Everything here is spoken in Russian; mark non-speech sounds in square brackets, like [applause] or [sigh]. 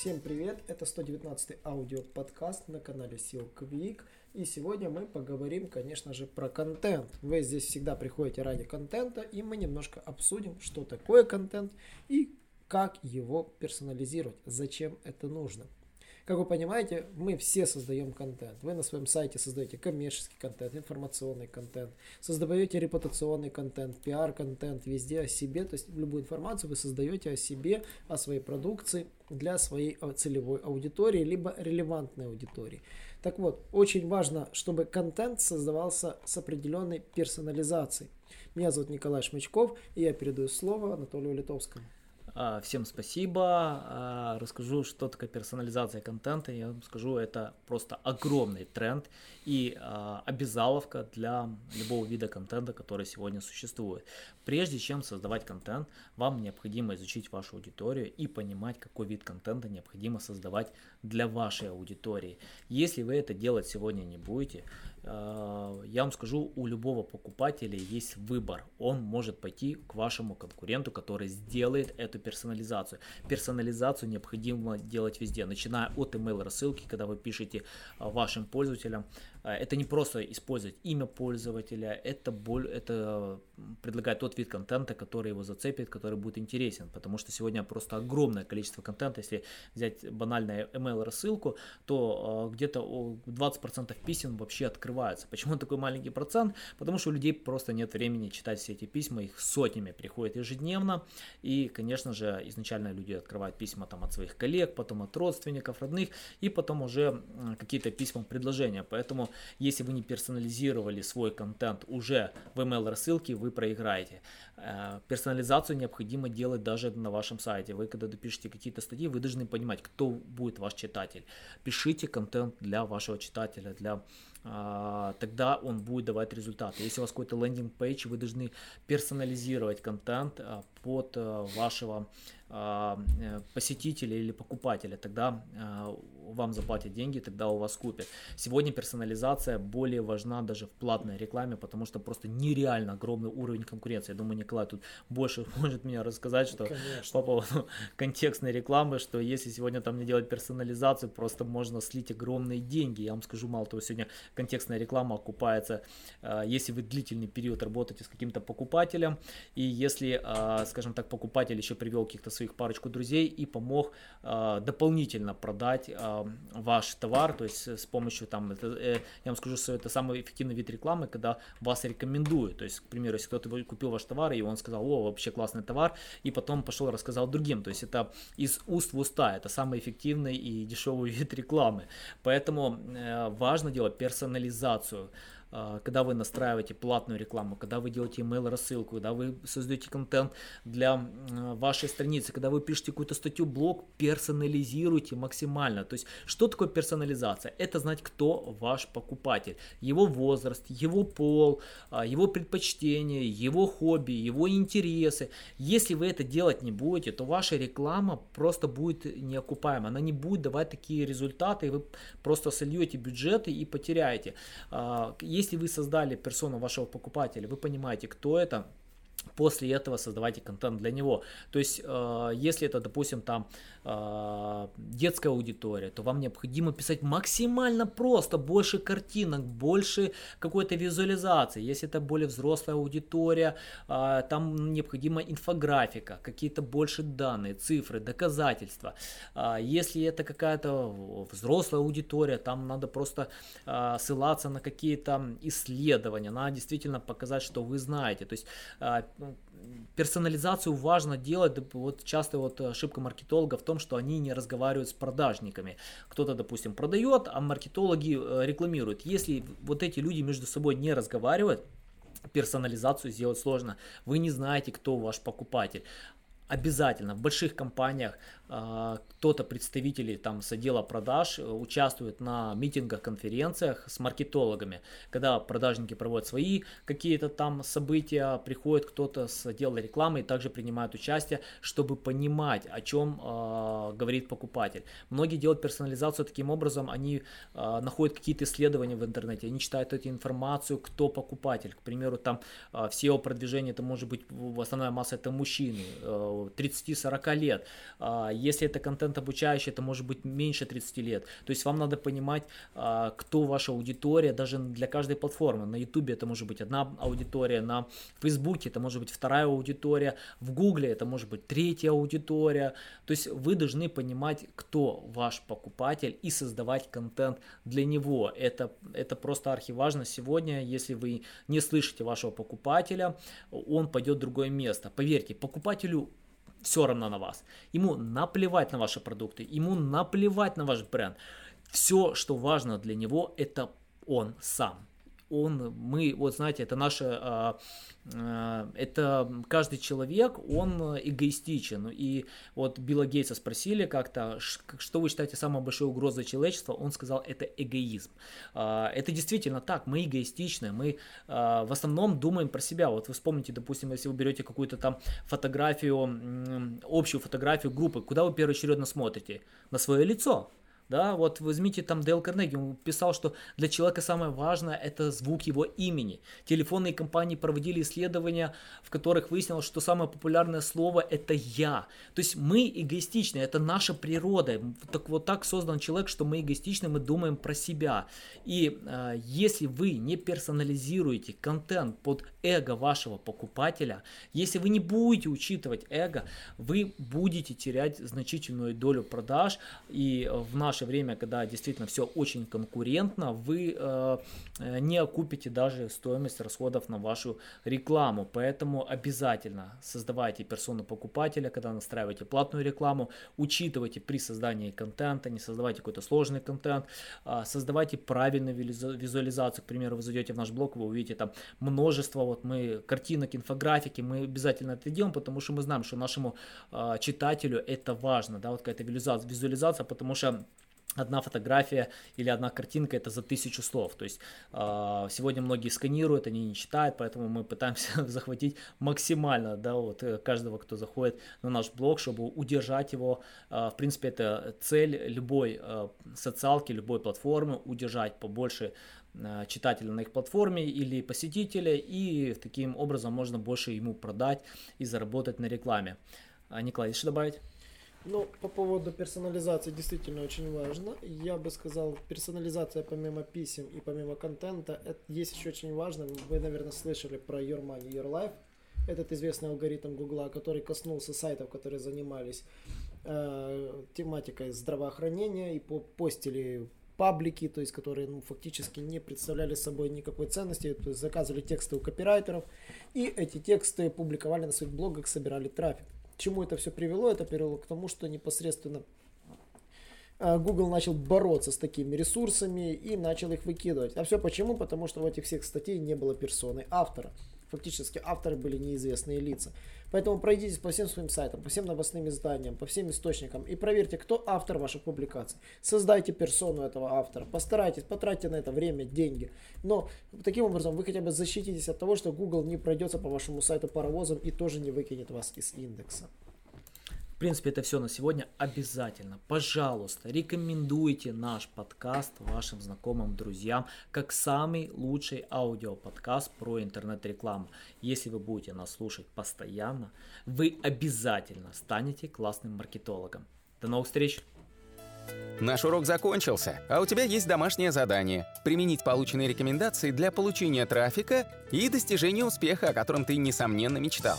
Всем привет, это 119 аудиоподкаст на канале SEO Quick. И сегодня мы поговорим, конечно же, про контент. Вы здесь всегда приходите ради контента, и мы немножко обсудим, что такое контент и как его персонализировать, зачем это нужно. Как вы понимаете, мы все создаем контент. Вы на своем сайте создаете коммерческий контент, информационный контент, создаете репутационный контент, пиар-контент, везде о себе, то есть любую информацию вы создаете о себе, о своей продукции для своей целевой аудитории, либо релевантной аудитории. Так вот, очень важно, чтобы контент создавался с определенной персонализацией. Меня зовут Николай Шмычков, и я передаю слово Анатолию Литовскому. А, всем спасибо. А, расскажу, что такое персонализация контента. Я вам скажу, это просто огромный тренд и а, обязаловка для любого вида контента, который сегодня существует. Прежде чем создавать контент, вам необходимо изучить вашу аудиторию и понимать, какой вид контента необходимо создавать для вашей аудитории. Если вы это делать сегодня не будете, я вам скажу, у любого покупателя есть выбор. Он может пойти к вашему конкуренту, который сделает эту персонализацию. Персонализацию необходимо делать везде, начиная от email рассылки, когда вы пишете а, вашим пользователям. А, это не просто использовать имя пользователя, это, боль, это предлагает тот вид контента, который его зацепит, который будет интересен, потому что сегодня просто огромное количество контента, если взять банальную email рассылку, то а, где-то 20% писем вообще открываются. [laughs] Почему такой маленький процент? Потому что у людей просто нет времени читать все эти письма, их сотнями приходит ежедневно, и, конечно же, изначально люди открывают письма там от своих коллег, потом от родственников, родных, и потом уже какие-то письма, предложения. Поэтому, если вы не персонализировали свой контент уже в email рассылке, вы проиграете. Э, персонализацию необходимо делать даже на вашем сайте. Вы, когда допишете какие-то статьи, вы должны понимать, кто будет ваш читатель. Пишите контент для вашего читателя, для тогда он будет давать результаты. Если у вас какой-то лендинг-пейдж, вы должны персонализировать контент а, под а, вашего а, э, посетителя или покупателя, тогда а, вам заплатят деньги, тогда у вас купят. Сегодня персонализация более важна даже в платной рекламе, потому что просто нереально огромный уровень конкуренции. Я думаю, Николай тут больше [laughs] может меня рассказать, что Конечно. по поводу [laughs] контекстной рекламы, что если сегодня там не делать персонализацию, просто можно слить огромные деньги. Я вам скажу, мало того, сегодня контекстная реклама окупается, а, если вы длительный период работаете с каким-то покупателем, и если, скажем так, покупатель еще привел каких-то своих парочку друзей и помог э, дополнительно продать ваш товар, то есть с помощью там, это, э, я вам скажу, что это самый эффективный вид рекламы, когда вас рекомендуют, то есть, к примеру, если кто-то купил ваш товар и он сказал, о, вообще классный товар, и потом пошел рассказал другим, то есть это из уст в уста, это самый эффективный и дешевый [laughs] вид рекламы, поэтому э, важно делать персонализацию, когда вы настраиваете платную рекламу, когда вы делаете email рассылку, когда вы создаете контент для вашей страницы, когда вы пишете какую-то статью, блог, персонализируйте максимально. То есть, что такое персонализация? Это знать, кто ваш покупатель, его возраст, его пол, а, его предпочтения, его хобби, его интересы. Если вы это делать не будете, то ваша реклама просто будет неокупаема, она не будет давать такие результаты, и вы просто сольете бюджеты и потеряете. Если вы создали персону вашего покупателя, вы понимаете, кто это, после этого создавайте контент для него. То есть, э, если это, допустим, там э, детская аудитория, то вам необходимо писать максимально просто, больше картинок, больше какой-то визуализации. Если это более взрослая аудитория, э, там необходима инфографика, какие-то больше данные, цифры, доказательства. Э, если это какая-то взрослая аудитория, там надо просто э, ссылаться на какие-то исследования, надо действительно показать, что вы знаете. То есть э, персонализацию важно делать, вот часто вот ошибка маркетолога в том, что они не разговаривают с продажниками. Кто-то, допустим, продает, а маркетологи э, рекламируют. Если вот эти люди между собой не разговаривают, персонализацию сделать сложно. Вы не знаете, кто ваш покупатель обязательно в больших компаниях а, кто-то представители там с отдела продаж э, участвует на митингах, конференциях с маркетологами, когда продажники проводят свои какие-то там события, приходит кто-то с отдела рекламы и также принимает участие, чтобы понимать, о чем э, говорит покупатель. Многие делают персонализацию таким образом, они э, находят какие-то исследования в интернете, они читают эту информацию, кто покупатель. К примеру, там э, в SEO продвижении это может быть основная масса это мужчины, э, 30-40 лет. Э, если это контент обучающий, это может быть меньше 30 лет. То есть вам надо понимать, а, кто ваша аудитория, даже для каждой платформы. На YouTube это может быть одна аудитория, на Facebook это может быть вторая аудитория, в Google это может быть третья аудитория. То есть вы должны понимать, кто ваш покупатель и создавать контент для него. Это, это просто архиважно сегодня. Если вы не слышите вашего покупателя, он пойдет в другое место. Поверьте, покупателю все равно на вас. Ему наплевать на ваши продукты, ему наплевать на ваш бренд. Все, что важно для него, это он сам он, мы, вот знаете, это наше, а, а, это каждый человек, он эгоистичен. И вот Билла Гейтса спросили как-то, что вы считаете самой большой угрозой человечества, он сказал, это эгоизм. А, это действительно так, мы эгоистичны, мы в основном думаем про себя. Вот вы вспомните, допустим, если вы берете какую-то там фотографию, общую фотографию группы, куда вы первоочередно смотрите? На свое лицо. Да, вот возьмите там Дейл Карнеги, он писал, что для человека самое важное это звук его имени. Телефонные компании проводили исследования, в которых выяснилось, что самое популярное слово это я. То есть мы эгоистичны, это наша природа. Так вот так создан человек, что мы эгоистичны, мы думаем про себя. И э, если вы не персонализируете контент под эго вашего покупателя, если вы не будете учитывать эго, вы будете терять значительную долю продаж. И в наш наше время, когда действительно все очень конкурентно, вы э, не окупите даже стоимость расходов на вашу рекламу. Поэтому обязательно создавайте персону покупателя, когда настраиваете платную рекламу, учитывайте при создании контента, не создавайте какой-то сложный контент, э, создавайте правильную визуализацию. К примеру, вы зайдете в наш блог, вы увидите там множество вот мы картинок, инфографики, мы обязательно это делаем, потому что мы знаем, что нашему э, читателю это важно, да, вот какая-то визуализация, потому что одна фотография или одна картинка это за тысячу слов. То есть э, сегодня многие сканируют, они не читают, поэтому мы пытаемся [laughs] захватить максимально да, вот, э, каждого, кто заходит на наш блог, чтобы удержать его. Э, в принципе, это цель любой э, социалки, любой платформы, удержать побольше читателя на их платформе или посетителя, и таким образом можно больше ему продать и заработать на рекламе. А, Николай, что добавить? Ну, по поводу персонализации действительно очень важно. Я бы сказал, персонализация помимо писем и помимо контента, это есть еще очень важно. Вы, наверное, слышали про Your Money, Your Life. Этот известный алгоритм Гугла, который коснулся сайтов, которые занимались э, тематикой здравоохранения и по постили паблики, то есть которые ну, фактически не представляли собой никакой ценности, то есть заказывали тексты у копирайтеров, и эти тексты публиковали на своих блогах, собирали трафик чему это все привело? Это привело к тому, что непосредственно а, Google начал бороться с такими ресурсами и начал их выкидывать. А все почему? Потому что в этих всех статей не было персоны автора фактически авторы были неизвестные лица. Поэтому пройдитесь по всем своим сайтам, по всем новостным изданиям, по всем источникам и проверьте, кто автор ваших публикаций. Создайте персону этого автора, постарайтесь, потратьте на это время, деньги. Но таким образом вы хотя бы защититесь от того, что Google не пройдется по вашему сайту паровозом и тоже не выкинет вас из индекса. В принципе, это все на сегодня. Обязательно, пожалуйста, рекомендуйте наш подкаст вашим знакомым, друзьям, как самый лучший аудиоподкаст про интернет-рекламу. Если вы будете нас слушать постоянно, вы обязательно станете классным маркетологом. До новых встреч! Наш урок закончился, а у тебя есть домашнее задание – применить полученные рекомендации для получения трафика и достижения успеха, о котором ты, несомненно, мечтал.